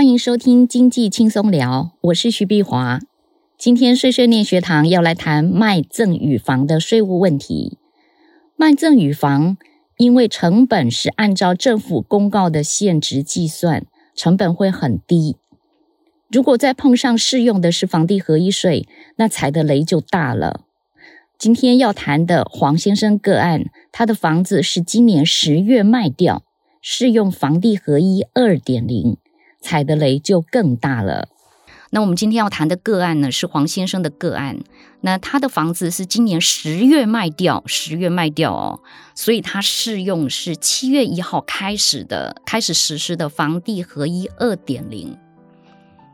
欢迎收听经济轻松聊，我是徐碧华。今天税税念学堂要来谈卖赠与房的税务问题。卖赠与房，因为成本是按照政府公告的现值计算，成本会很低。如果再碰上适用的是房地合一税，那踩的雷就大了。今天要谈的黄先生个案，他的房子是今年十月卖掉，适用房地合一二点零，踩的雷就更大了。那我们今天要谈的个案呢，是黄先生的个案。那他的房子是今年十月卖掉，十月卖掉哦，所以他适用是七月一号开始的，开始实施的房地合一二点零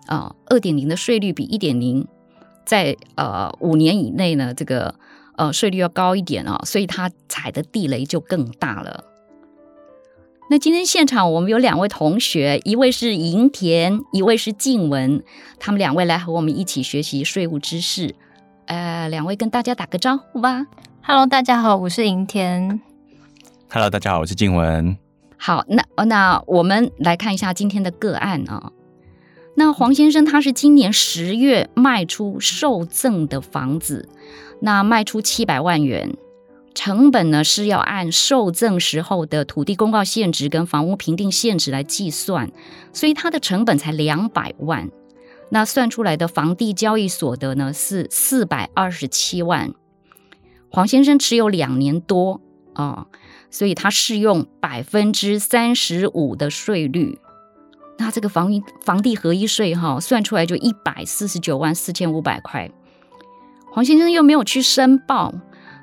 啊，二点零的税率比一点零在呃五年以内呢，这个。呃，税率要高一点哦，所以他踩的地雷就更大了。那今天现场我们有两位同学，一位是银田，一位是静文，他们两位来和我们一起学习税务知识。呃，两位跟大家打个招呼吧。Hello，大家好，我是银田。Hello，大家好，我是静文。好，那那我们来看一下今天的个案啊。那黄先生他是今年十月卖出受赠的房子。那卖出七百万元，成本呢是要按受赠时候的土地公告现值跟房屋评定现值来计算，所以它的成本才两百万。那算出来的房地交易所得呢是四百二十七万。黄先生持有两年多啊、所以他适用百分之三十五的税率。那这个房房地合一税哈、算出来就一百四十九万四千五百块。黄先生又没有去申报，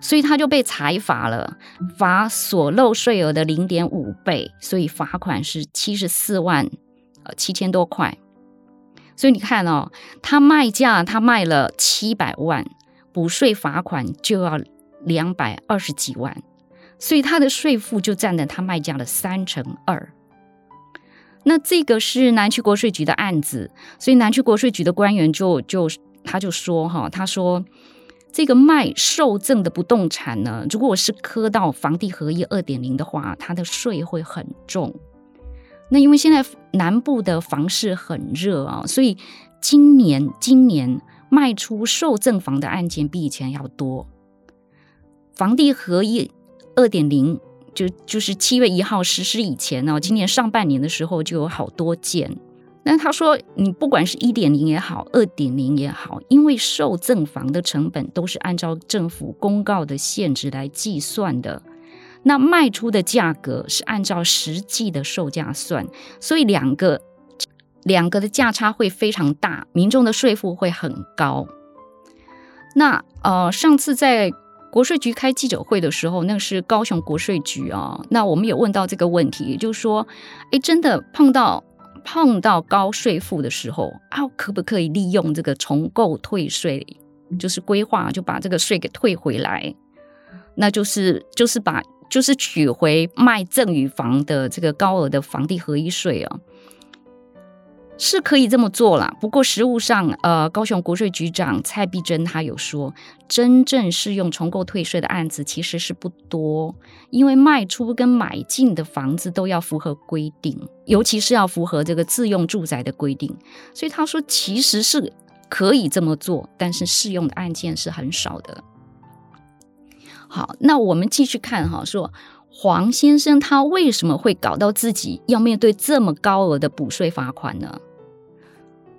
所以他就被裁罚了，罚所漏税额的零点五倍，所以罚款是七十四万呃七千多块。所以你看哦，他卖价他卖了七百万，补税罚款就要两百二十几万，所以他的税负就占了他卖价的三成二。那这个是南区国税局的案子，所以南区国税局的官员就就。他就说：“哈，他说这个卖受赠的不动产呢，如果是磕到房地合一二点零的话，它的税会很重。那因为现在南部的房市很热啊，所以今年今年卖出受赠房的案件比以前要多。房地合一二点零就就是七月一号实施以前呢，今年上半年的时候就有好多件。”那他说，你不管是一点零也好，二点零也好，因为受赠房的成本都是按照政府公告的限值来计算的，那卖出的价格是按照实际的售价算，所以两个两个的价差会非常大，民众的税负会很高。那呃，上次在国税局开记者会的时候，那是高雄国税局啊，那我们有问到这个问题，也就是说，哎，真的碰到。碰到高税负的时候啊，可不可以利用这个重构退税，就是规划就把这个税给退回来？那就是就是把就是取回卖赠与房的这个高额的房地合一税啊。是可以这么做啦，不过实务上，呃，高雄国税局长蔡碧珍他有说，真正适用重购退税的案子其实是不多，因为卖出跟买进的房子都要符合规定，尤其是要符合这个自用住宅的规定，所以他说其实是可以这么做，但是适用的案件是很少的。好，那我们继续看哈，说。黄先生他为什么会搞到自己要面对这么高额的补税罚款呢？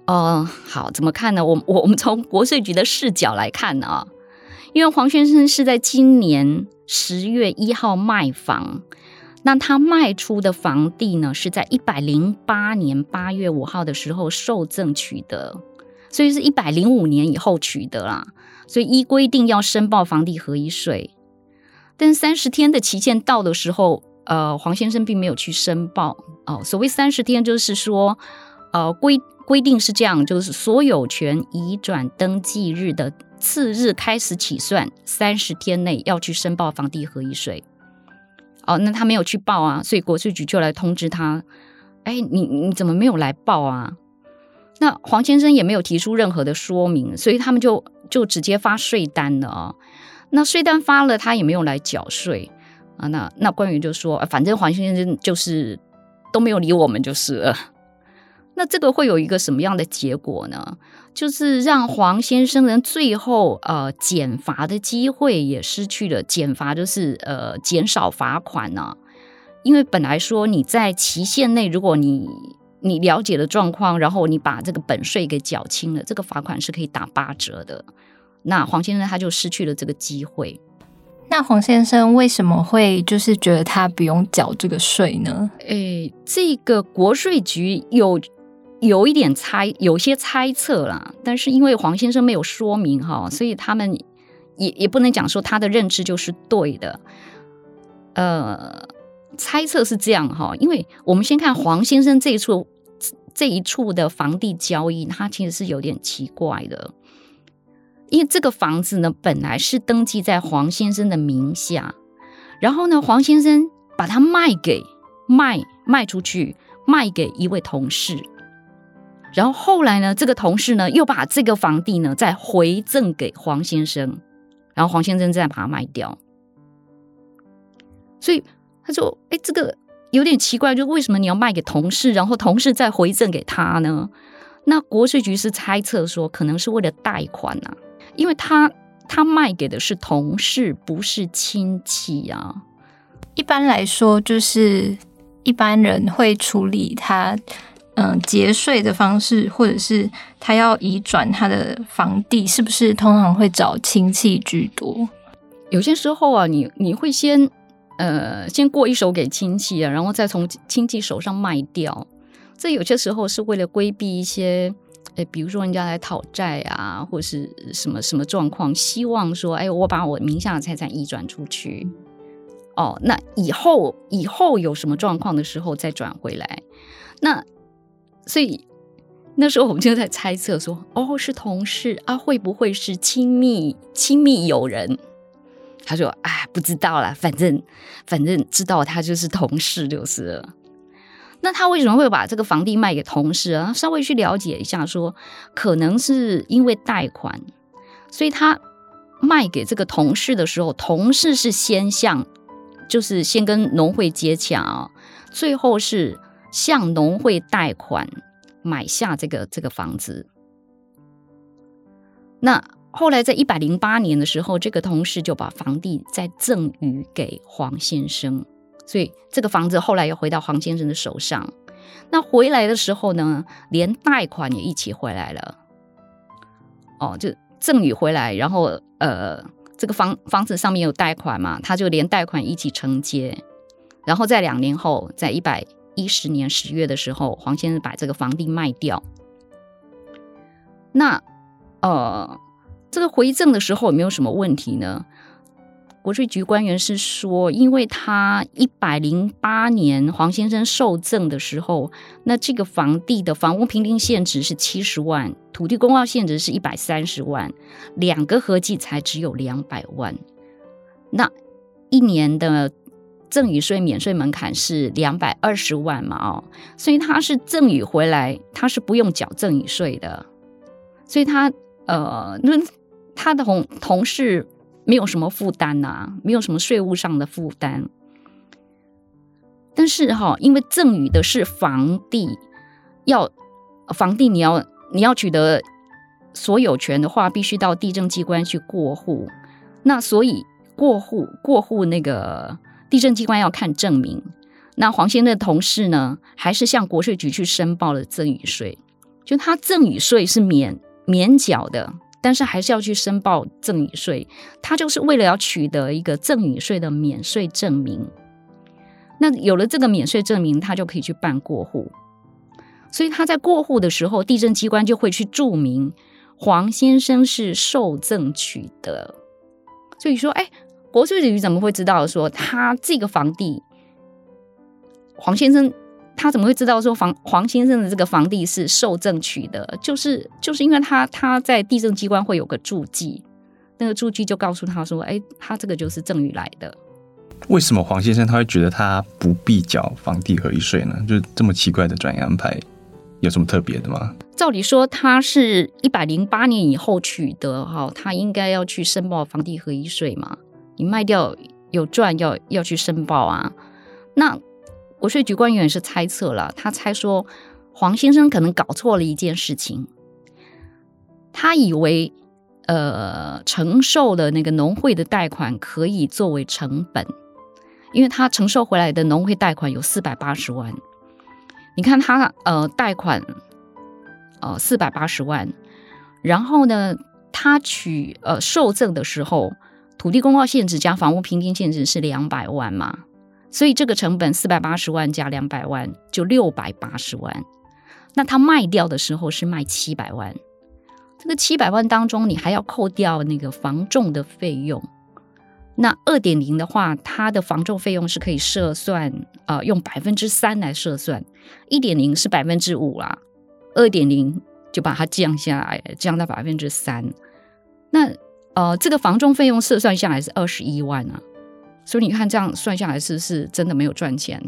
哦、好，怎么看呢？我我我们从国税局的视角来看呢啊，因为黄先生是在今年十月一号卖房，那他卖出的房地呢是在一百零八年八月五号的时候受赠取得，所以是一百零五年以后取得啦，所以依规定要申报房地合一税。但三十天的期限到的时候，呃，黄先生并没有去申报哦。所谓三十天，就是说，呃，规规定是这样，就是所有权移转登记日的次日开始起算，三十天内要去申报房地合一税。哦，那他没有去报啊，所以国税局就来通知他，哎，你你怎么没有来报啊？那黄先生也没有提出任何的说明，所以他们就就直接发税单了啊。那税单发了，他也没有来缴税啊。那那官员就说，反正黄先生就是都没有理我们就是了。那这个会有一个什么样的结果呢？就是让黄先生人最后呃减罚的机会也失去了。减罚就是呃减少罚款呢、因为本来说你在期限内，如果你你了解了状况，然后你把这个本税给缴清了，这个罚款是可以打八折的。那黄先生他就失去了这个机会。那黄先生为什么会就是觉得他不用缴这个税呢？诶，这个国税局有有一点猜，有些猜测啦，但是因为黄先生没有说明哈，所以他们也也不能讲说他的认知就是对的。呃，猜测是这样哈，因为我们先看黄先生这一处。这一处的房地交易，他其实是有点奇怪的，因为这个房子呢，本来是登记在黄先生的名下，然后呢，黄先生把它卖给卖卖出去，卖给一位同事，然后后来呢，这个同事呢又把这个房地呢再回赠给黄先生，然后黄先生再把它卖掉，所以他说：“哎，这个。”有点奇怪，就为什么你要卖给同事，然后同事再回赠给他呢？那国税局是猜测说，可能是为了贷款啊，因为他他卖给的是同事，不是亲戚啊。一般来说，就是一般人会处理他嗯节税的方式，或者是他要移转他的房地，是不是通常会找亲戚居多？有些时候啊，你你会先。呃，先过一手给亲戚啊，然后再从亲戚手上卖掉。这有些时候是为了规避一些，呃，比如说人家来讨债啊，或是什么什么状况，希望说，哎，我把我名下的财产移转出去。哦，那以后以后有什么状况的时候再转回来。那所以那时候我们就在猜测说，哦，是同事啊，会不会是亲密亲密友人？他说：“哎，不知道啦，反正反正知道他就是同事就是了。那他为什么会把这个房地卖给同事啊？稍微去了解一下说，可能是因为贷款，所以他卖给这个同事的时候，同事是先向，就是先跟农会接洽，最后是向农会贷款买下这个这个房子。那。”后来在一百零八年的时候，这个同事就把房地再赠予给黄先生，所以这个房子后来又回到黄先生的手上。那回来的时候呢，连贷款也一起回来了。哦，就赠与回来，然后呃，这个房房子上面有贷款嘛，他就连贷款一起承接。然后在两年后，在一百一十年十月的时候，黄先生把这个房地卖掉。那呃。这个回赠的时候有没有什么问题呢？国税局官员是说，因为他一百零八年黄先生受赠的时候，那这个房地的房屋评定现值是七十万，土地公告现值是一百三十万，两个合计才只有两百万。那一年的赠与税免税门槛是两百二十万嘛？哦，所以他是赠与回来，他是不用缴赠与税的，所以他呃那。他的同同事没有什么负担呐，没有什么税务上的负担。但是哈，因为赠与的是房地，要房地你要你要取得所有权的话，必须到地政机关去过户。那所以过户过户那个地政机关要看证明。那黄先生的同事呢，还是向国税局去申报了赠与税，就他赠与税是免免缴的。但是还是要去申报赠与税，他就是为了要取得一个赠与税的免税证明。那有了这个免税证明，他就可以去办过户。所以他在过户的时候，地政机关就会去注明黄先生是受赠取得。所以说，哎，国税局怎么会知道说他这个房地黄先生？他怎么会知道说房黄先生的这个房地是受赠取得？就是就是因为他他在地政机关会有个注记，那个注记就告诉他说，哎，他这个就是赠与来的。为什么黄先生他会觉得他不必缴房地合一税呢？就是这么奇怪的转移安排，有什么特别的吗？照理说，他是一百零八年以后取得哈，他应该要去申报房地合一税嘛。你卖掉有赚要要去申报啊，那。国税局官员是猜测了，他猜说，黄先生可能搞错了一件事情，他以为呃承受的那个农会的贷款可以作为成本，因为他承受回来的农会贷款有四百八十万，你看他呃贷款呃四百八十万，然后呢他取呃受赠的时候，土地公告现值加房屋评定现值是两百万嘛。所以这个成本四百八十万加两百万就六百八十万，那他卖掉的时候是卖七百万，这个七百万当中你还要扣掉那个房重的费用。那二点零的话，它的房重费用是可以设算，呃，用百分之三来设算，一点零是百分之五啦，二点零就把它降下来，降到百分之三。那呃，这个房重费用设算下来是二十一万啊。所以你看，这样算下来是是真的没有赚钱？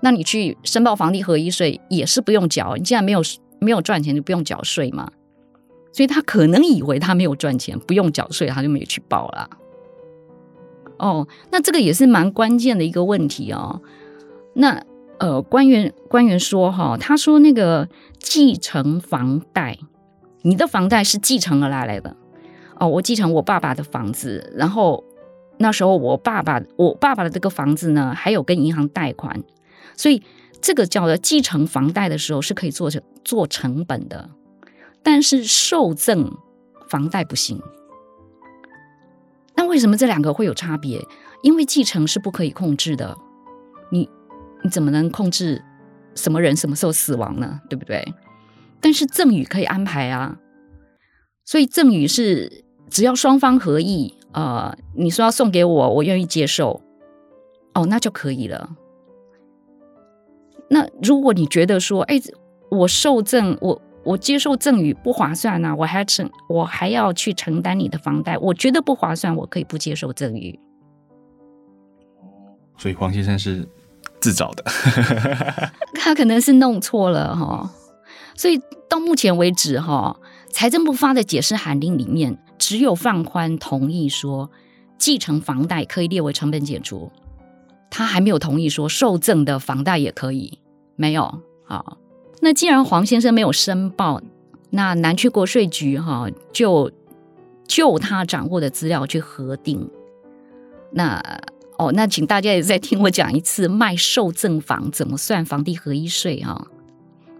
那你去申报房地合一税也是不用缴。你既然没有没有赚钱，就不用缴税嘛。所以他可能以为他没有赚钱，不用缴税，他就没有去报了。哦，那这个也是蛮关键的一个问题哦。那呃，官员官员说哈，他说那个继承房贷，你的房贷是继承而来来的。哦，我继承我爸爸的房子，然后。那时候我爸爸，我爸爸的这个房子呢，还有跟银行贷款，所以这个叫做继承房贷的时候是可以做成做成本的，但是受赠房贷不行。那为什么这两个会有差别？因为继承是不可以控制的，你你怎么能控制什么人什么时候死亡呢？对不对？但是赠与可以安排啊，所以赠与是只要双方合意。呃，你说要送给我，我愿意接受，哦，那就可以了。那如果你觉得说，哎，我受赠，我我接受赠与不划算呢，啊，我还承，我还要去承担你的房贷，我觉得不划算，我可以不接受赠与。所以黄先生是自找的，他可能是弄错了哈。所以到目前为止哈，财政部发的解释函令里面。只有放宽同意说继承房贷可以列为成本减除，他还没有同意说受赠的房贷也可以，没有。好，那既然黄先生没有申报，那南区国税局哈就就他掌握的资料去核定。那哦，那请大家也再听我讲一次卖受赠房怎么算房地合一税哈。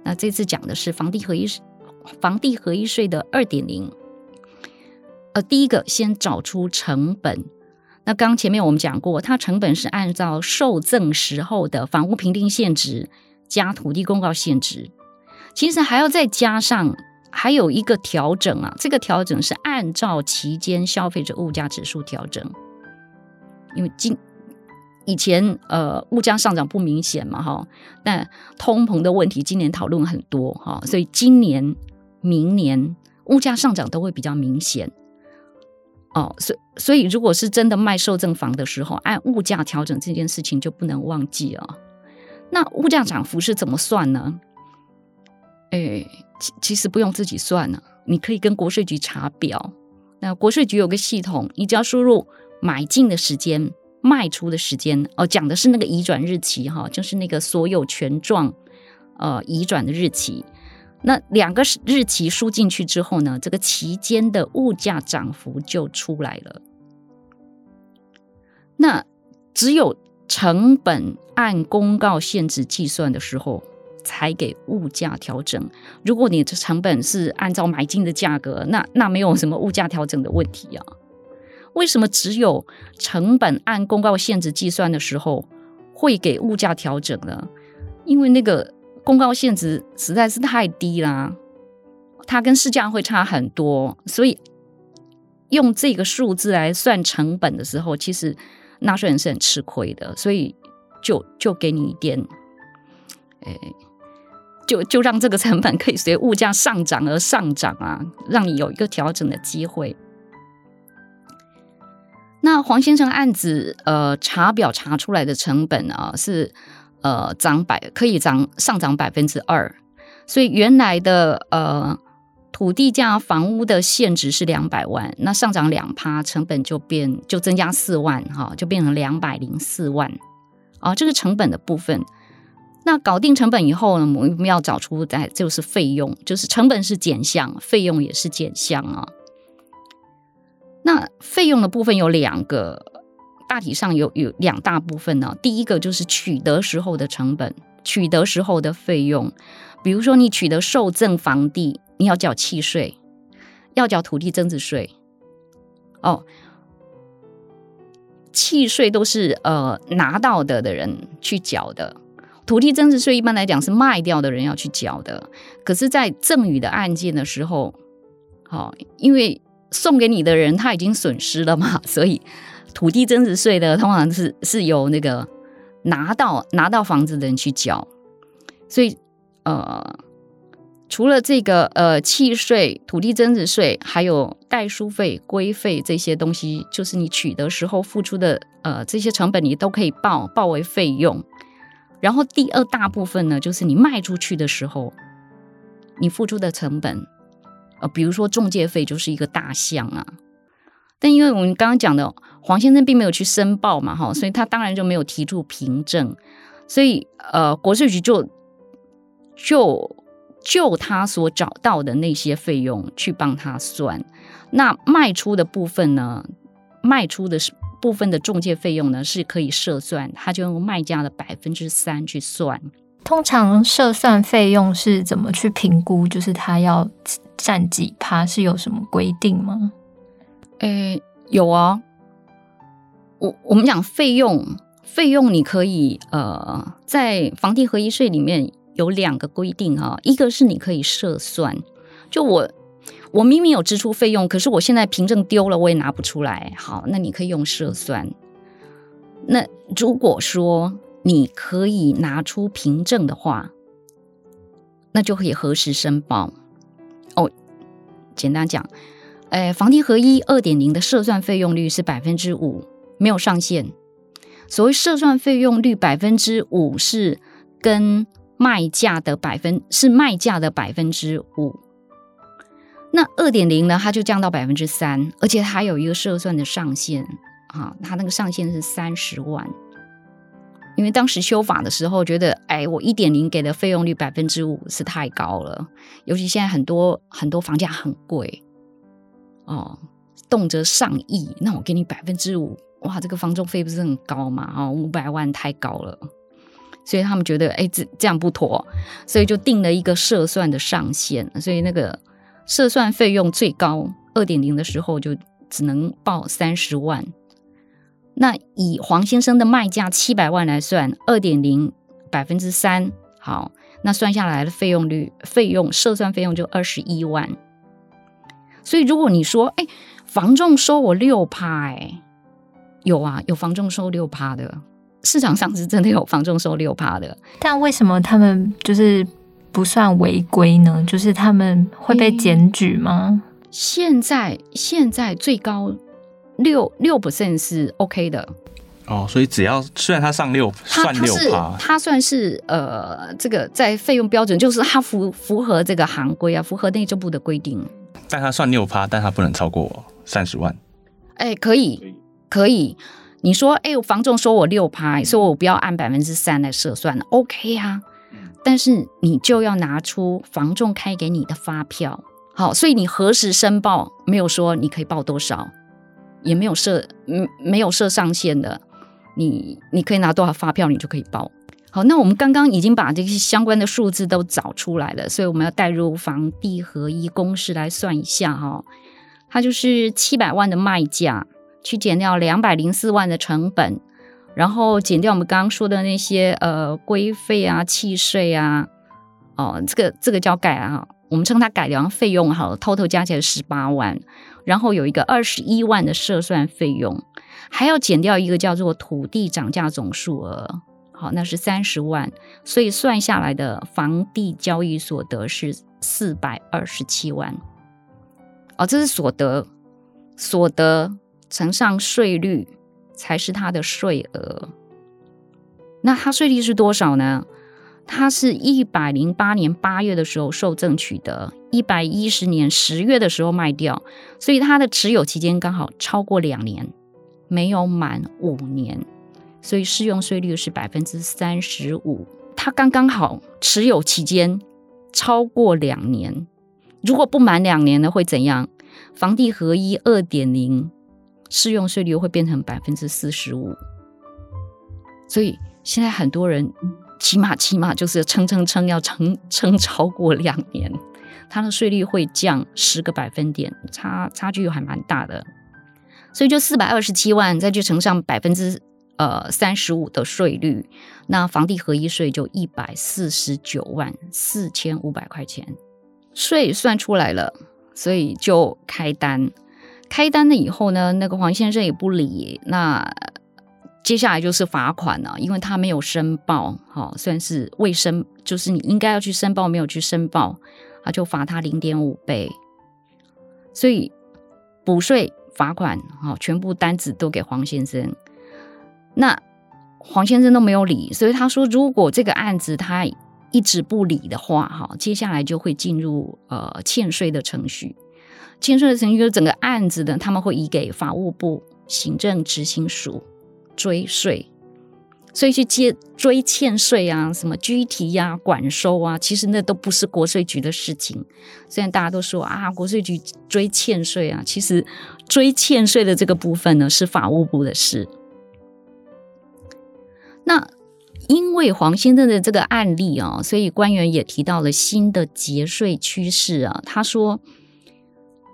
那这次讲的是房地合一房地合一税的二点零。呃，第一个先找出成本。那刚前面我们讲过，它成本是按照受赠时候的房屋评定现值加土地公告现值，其实还要再加上还有一个调整啊，这个调整是按照期间消费者物价指数调整。因为今以前呃物价上涨不明显嘛哈，那通膨的问题今年讨论很多哈，所以今年明年物价上涨都会比较明显。哦，所所以，如果是真的卖受赠房的时候，按物价调整这件事情就不能忘记了。那物价涨幅是怎么算呢？诶，其其实不用自己算了，你可以跟国税局查表。那国税局有个系统，你只要输入买进的时间、卖出的时间，哦，讲的是那个移转日期哈，就是那个所有权状呃移转的日期。那两个日期输进去之后呢，这个期间的物价涨幅就出来了。那只有成本按公告限制计算的时候，才给物价调整。如果你的成本是按照买进的价格，那那没有什么物价调整的问题啊。为什么只有成本按公告限制计算的时候会给物价调整呢？因为那个。公告限值实在是太低啦，它跟市价会差很多，所以用这个数字来算成本的时候，其实纳税人是很吃亏的，所以就就给你一点，哎，就就让这个成本可以随物价上涨而上涨啊，让你有一个调整的机会。那黄先生案子呃查表查出来的成本啊是。呃，涨百可以涨上涨百分之二，所以原来的呃土地价房屋的现值是两百万，那上涨两趴，成本就变就增加四万哈，就变成两百零四万啊。这个成本的部分那搞定成本以后呢，我们要找出在就是费用，就是成本是减项，费用也是减项啊。那费用的部分有两个，大体上有有两大部分呢。第一个就是取得时候的成本，取得时候的费用，比如说你取得受赠房地，你要缴契税，要缴土地增值税。哦，契税都是呃拿到的的人去缴的。土地增值税一般来讲是卖掉的人要去缴的，可是，在赠与的案件的时候，好、因为送给你的人他已经损失了嘛，所以土地增值税的通常是是由那个拿到拿到房子的人去缴，所以呃，除了这个呃契税、土地增值税，还有代书费、规费这些东西，就是你取得时候付出的呃这些成本，你都可以报报为费用。然后第二大部分呢，就是你卖出去的时候，你付出的成本，呃，比如说中介费就是一个大项啊。但因为我们刚刚讲的黄先生并没有去申报嘛，哈，所以他当然就没有提出凭证，所以呃，国税局就就就他所找到的那些费用去帮他算。那卖出的部分呢，卖出的是。部分的中介费用呢是可以设算，他就用卖家的百分之三去算。通常设算费用是怎么去评估？就是他要占几趴，是有什么规定吗？诶，有啊。我我们讲费用，费用你可以呃，在房地合一税里面有两个规定哈，一个是你可以设算，就我。我明明有支出费用，可是我现在凭证丢了，我也拿不出来。好，那你可以用设算。那如果说你可以拿出凭证的话，那就可以核实申报。哦，简单讲，哎，房地合一二点零的设算费用率是百分之五，没有上限。所谓设算费用率百分之五，是跟卖价的百分是卖价的百分之五。那二点零呢？它就降到百分之三，而且它有一个设算的上限啊，它那个上限是三十万。因为当时修法的时候，觉得哎，我一点零给的费用率百分之五是太高了，尤其现在很多很多房价很贵哦，动辄上亿，那我给你百分之五，哇，这个房仲费不是很高嘛？啊，五百万太高了，所以他们觉得哎，这这样不妥，所以就定了一个设算的上限，所以那个。设算费用最高二点零的时候就只能报三十万。那以黄先生的卖价七百万来算，二点零百分之三，好，那算下来的费用率，费用设算费用就二十一万。所以如果你说，哎，房仲收我六趴，哎，有啊，有房仲收六趴的，市场上是真的有房仲收六趴的。但为什么他们就是？不算违规呢，就是他们会被检举吗？现在现在最高六六 percent 是 OK 的哦，所以只要虽然他上六算六趴，他算是呃这个在费用标准，就是他符符合这个行规啊，符合内政部的规定。但他算六趴，但他不能超过三十万。哎，可以可以，你说哎，我房仲说我六趴，说我不要按百分之三来设算，OK 啊。但是你就要拿出房仲开给你的发票，好，所以你何时申报没有说你可以报多少，也没有设嗯没有设上限的，你你可以拿多少发票你就可以报。好，那我们刚刚已经把这些相关的数字都找出来了，所以我们要带入房地合一公式来算一下哈，它就是七百万的卖价去减掉两百零四万的成本。然后减掉我们刚刚说的那些呃规费啊、契税啊，哦，这个这个叫改啊，我们称它改良费用好了，total 加起来十八万，然后有一个二十一万的设算费用，还要减掉一个叫做土地涨价总数额，好，那是三十万，所以算下来的房地交易所得是四百二十七万，哦，这是所得，所得乘上税率。才是他的税额，那他税率是多少呢？他是一百零八年八月的时候受赠取得，一百一十年十月的时候卖掉，所以他的持有期间刚好超过两年，没有满五年，所以适用税率是百分之三十五。它刚刚好持有期间超过两年，如果不满两年呢，会怎样？房地合一二点零适用税率会变成百分之四十五。所以现在很多人起码起码就是撑撑撑要撑撑超过两年，它的税率会降十个百分点，差差距还蛮大的。所以就四百二十七万，再去乘上百分之呃三十五的税率，那房地合一税就一百四十九万四千五百块钱，税算出来了，所以就开单。开单了以后呢，那个黄先生也不理，那接下来就是罚款了，因为他没有申报，好、哦、算是未申，就是你应该要去申报，没有去申报，他就罚他零点五倍，所以补税。罚款，好，全部单子都给黄先生。那黄先生都没有理，所以他说，如果这个案子他一直不理的话，哈，接下来就会进入呃欠税的程序。欠税的程序就是整个案子的，他们会移给法务部行政执行署追税。所以去接追欠税啊，什么拘提呀、管收啊，其实那都不是国税局的事情。虽然大家都说啊，国税局追欠税啊，其实追欠税的这个部分呢，是法务部的事。那因为黄先生的这个案例啊，所以官员也提到了新的节税趋势啊。他说，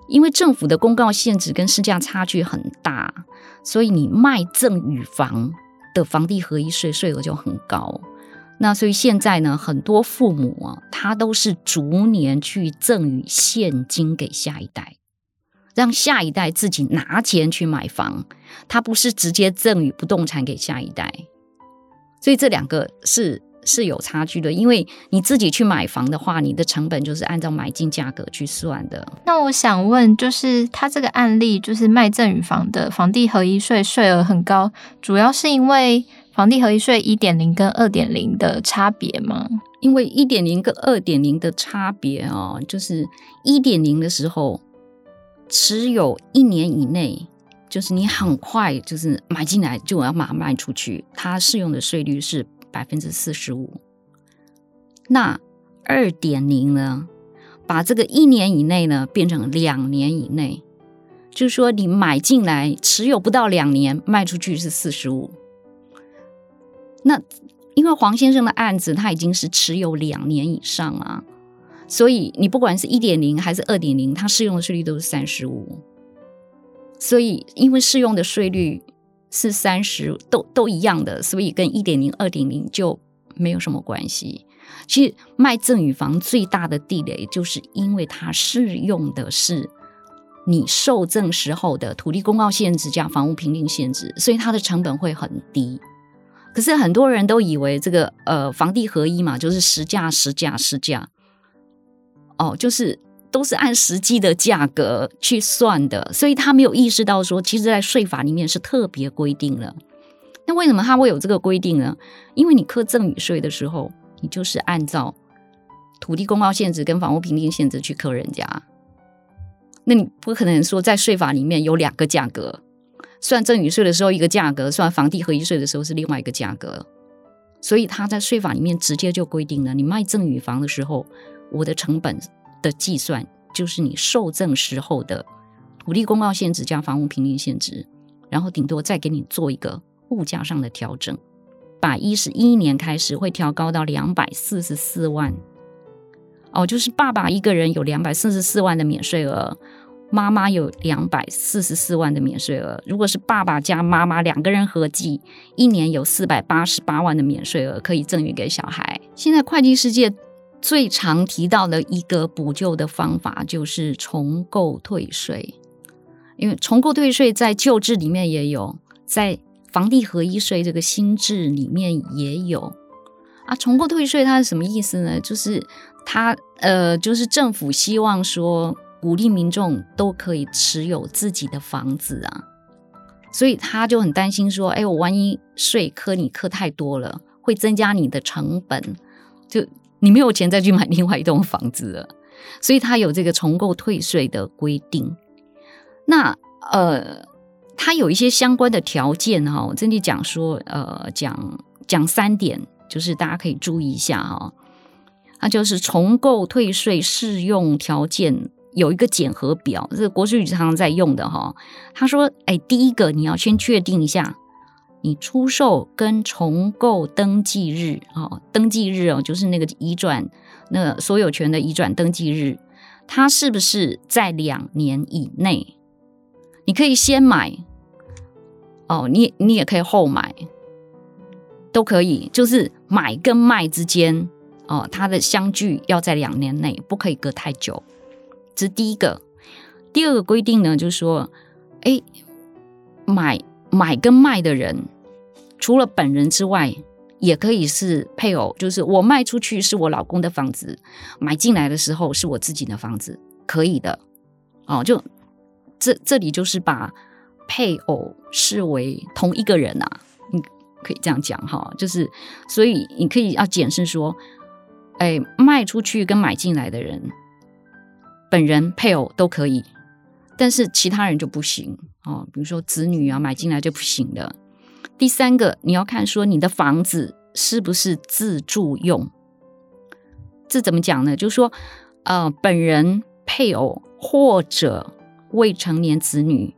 因为政府的公告限制跟市价差距很大，所以你卖赠与房。的房地合一税税额就很高，那所以现在呢，很多父母啊，他都是逐年去赠与现金给下一代，让下一代自己拿钱去买房，他不是直接赠与不动产给下一代，所以这两个是。是有差距的，因为你自己去买房的话，你的成本就是按照买进价格去算的。那我想问，就是他这个案例，就是卖赠与房的房地合一税税额很高，主要是因为房地合一税一点零跟二点零的差别吗？因为一点零跟二点零的差别哦，就是一点零的时候，持有一年以内，就是你很快就是买进来就要马上卖出去，它适用的税率是。百分之四十五，那二点零呢？把这个一年以内呢变成两年以内，就是说你买进来持有不到两年，卖出去是四十五。那因为黄先生的案子他已经是持有两年以上啊，所以你不管是一点零还是二点零，它适用的税率都是三十五。所以因为适用的税率。是三十都都一样的，所以跟一点零、二点零就没有什么关系。其实卖赠与房最大的地雷，就是因为它适用的是你受赠时候的土地公告限制加房屋评定限制，所以它的成本会很低。可是很多人都以为这个呃房地合一嘛，就是实价实价实价，哦，就是。都是按实际的价格去算的，所以他没有意识到说，其实，在税法里面是特别规定了。那为什么他会有这个规定呢？因为你课赠与税的时候，你就是按照土地公告限制跟房屋评定限制去课人家。那你不可能说在税法里面有两个价格，算赠与税的时候一个价格，算房地合一税的时候是另外一个价格。所以他在税法里面直接就规定了，你卖赠与房的时候，我的成本。的计算就是你受赠时候的土地公告限值加房屋评定现值，然后顶多再给你做一个物价上的调整，百一十一年开始会调高到两百四十四万。哦，就是爸爸一个人有两百四十四万的免税额，妈妈有两百四十四万的免税额。如果是爸爸加妈妈两个人合计，一年有四百八十八万的免税额可以赠与给小孩。现在会计世界。最常提到的一个补救的方法就是重构退税，因为重构退税在旧制里面也有，在房地合一税这个新制里面也有啊。重构退税它是什么意思呢？就是它呃，就是政府希望说鼓励民众都可以持有自己的房子啊，所以他就很担心说，哎，我万一税科你科太多了，会增加你的成本，就。你没有钱再去买另外一栋房子了，所以他有这个重构退税的规定。那呃，他有一些相关的条件哈，我这里讲说呃，讲讲三点。就是大家可以注意一下哈、哦，那就是重构退税适用条件有一个检核表，这个国税局常常在用的哈、哦。他说，哎，第一个你要先确定一下，你出售跟重购登记日哦，登记日哦，就是那个移转那所有权的移转登记日，它是不是在两年以内？你可以先买哦，你你也可以后买。都可以，就是买跟卖之间哦，它的相距要在两年内，不可以隔太久。这是第一个。第二个规定呢，就是说，哎，买买跟卖的人，除了本人之外，也可以是配偶。就是我卖出去是我老公的房子，买进来的时候是我自己的房子，可以的。哦，就这这里就是把配偶视为同一个人啊。可以这样讲哈，就是所以你可以要解释说，哎，卖出去跟买进来的人，本人配偶都可以，但是其他人就不行哦。比如说子女啊，买进来就不行的。第三个，你要看说你的房子是不是自住用，这怎么讲呢？就是说，呃，本人配偶或者未成年子女，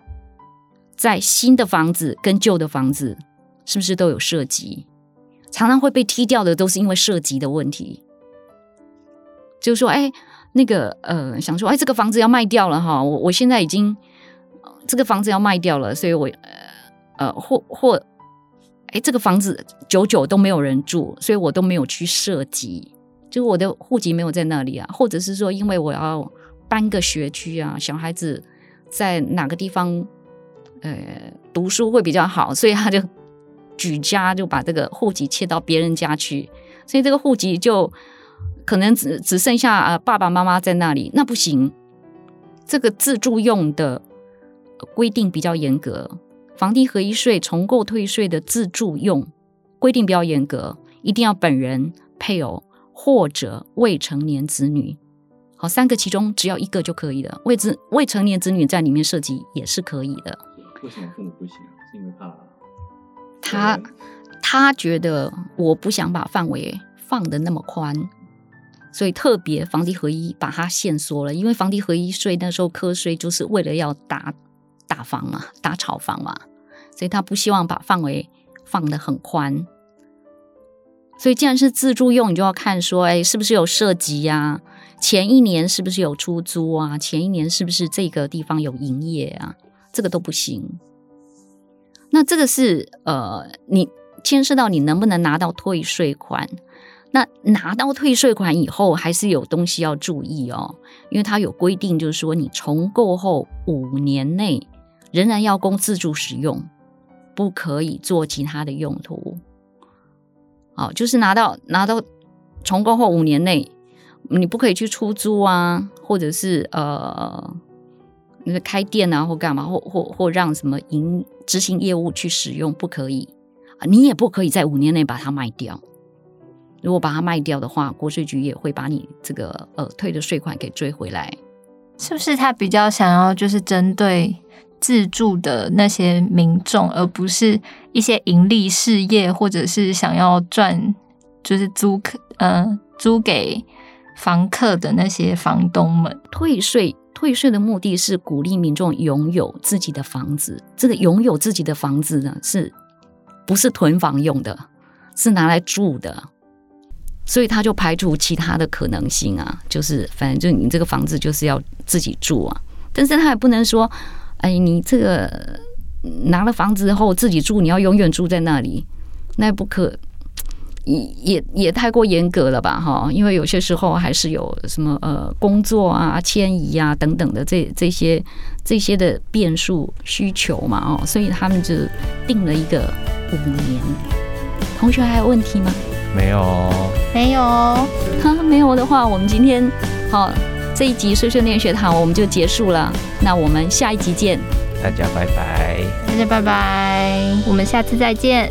在新的房子跟旧的房子。是不是都有涉及？常常会被踢掉的，都是因为涉及的问题。就是说，哎，那个呃，想说，哎，这个房子要卖掉了哈，我我现在已经这个房子要卖掉了，所以我呃呃或或，哎，这个房子久久都没有人住，所以我都没有去涉及，就我的户籍没有在那里啊，或者是说，因为我要搬个学区啊，小孩子在哪个地方呃读书会比较好，所以他就。举家就把这个户籍切到别人家去，所以这个户籍就可能只只剩下呃爸爸妈妈在那里，那不行。这个自住用的规定比较严格，房地合一税重购退税的自住用规定比较严格，一定要本人、配偶或者未成年子女。好，三个其中只要一个就可以了。未子未成年子女在里面设籍也是可以的。为什么父母不行？是因为怕？他他觉得我不想把范围放的那么宽，所以特别房地合一把它限缩了。因为房地合一税那时候课税就是为了要打打房嘛，打炒房嘛，所以他不希望把范围放得很宽。所以既然是自住用，你就要看说，哎，是不是有涉及呀？前一年是不是有出租啊？前一年是不是这个地方有营业啊？这个都不行。那这个是呃，你牵涉到你能不能拿到退税款？那拿到退税款以后，还是有东西要注意哦，因为它有规定，就是说你重购后五年内仍然要供自住使用，不可以做其他的用途。好，就是拿到拿到重购后五年内，你不可以去出租啊，或者是呃。那个开店啊，或干嘛，或或或让什么营执行业务去使用，不可以啊！你也不可以在五年内把它卖掉。如果把它卖掉的话，国税局也会把你这个呃退的税款给追回来。是不是他比较想要就是针对自住的那些民众，而不是一些盈利事业，或者是想要赚就是租客呃租给房客的那些房东们退税？退税的目的是鼓励民众拥有自己的房子。这个拥有自己的房子呢，是不是囤房用的？是拿来住的。所以他就排除其他的可能性啊，就是反正就你这个房子就是要自己住啊。但是他也不能说，哎，你这个拿了房子后自己住，你要永远住在那里，那不可。也也也太过严格了吧，哈！因为有些时候还是有什么呃工作啊、迁移啊等等的这这些这些的变数需求嘛，哦，所以他们就定了一个五年。同学还有问题吗？没有，没有。哈，没有的话，我们今天好这一集碎碎念学堂我们就结束了。那我们下一集见，大家拜拜，大家拜拜，我们下次再见。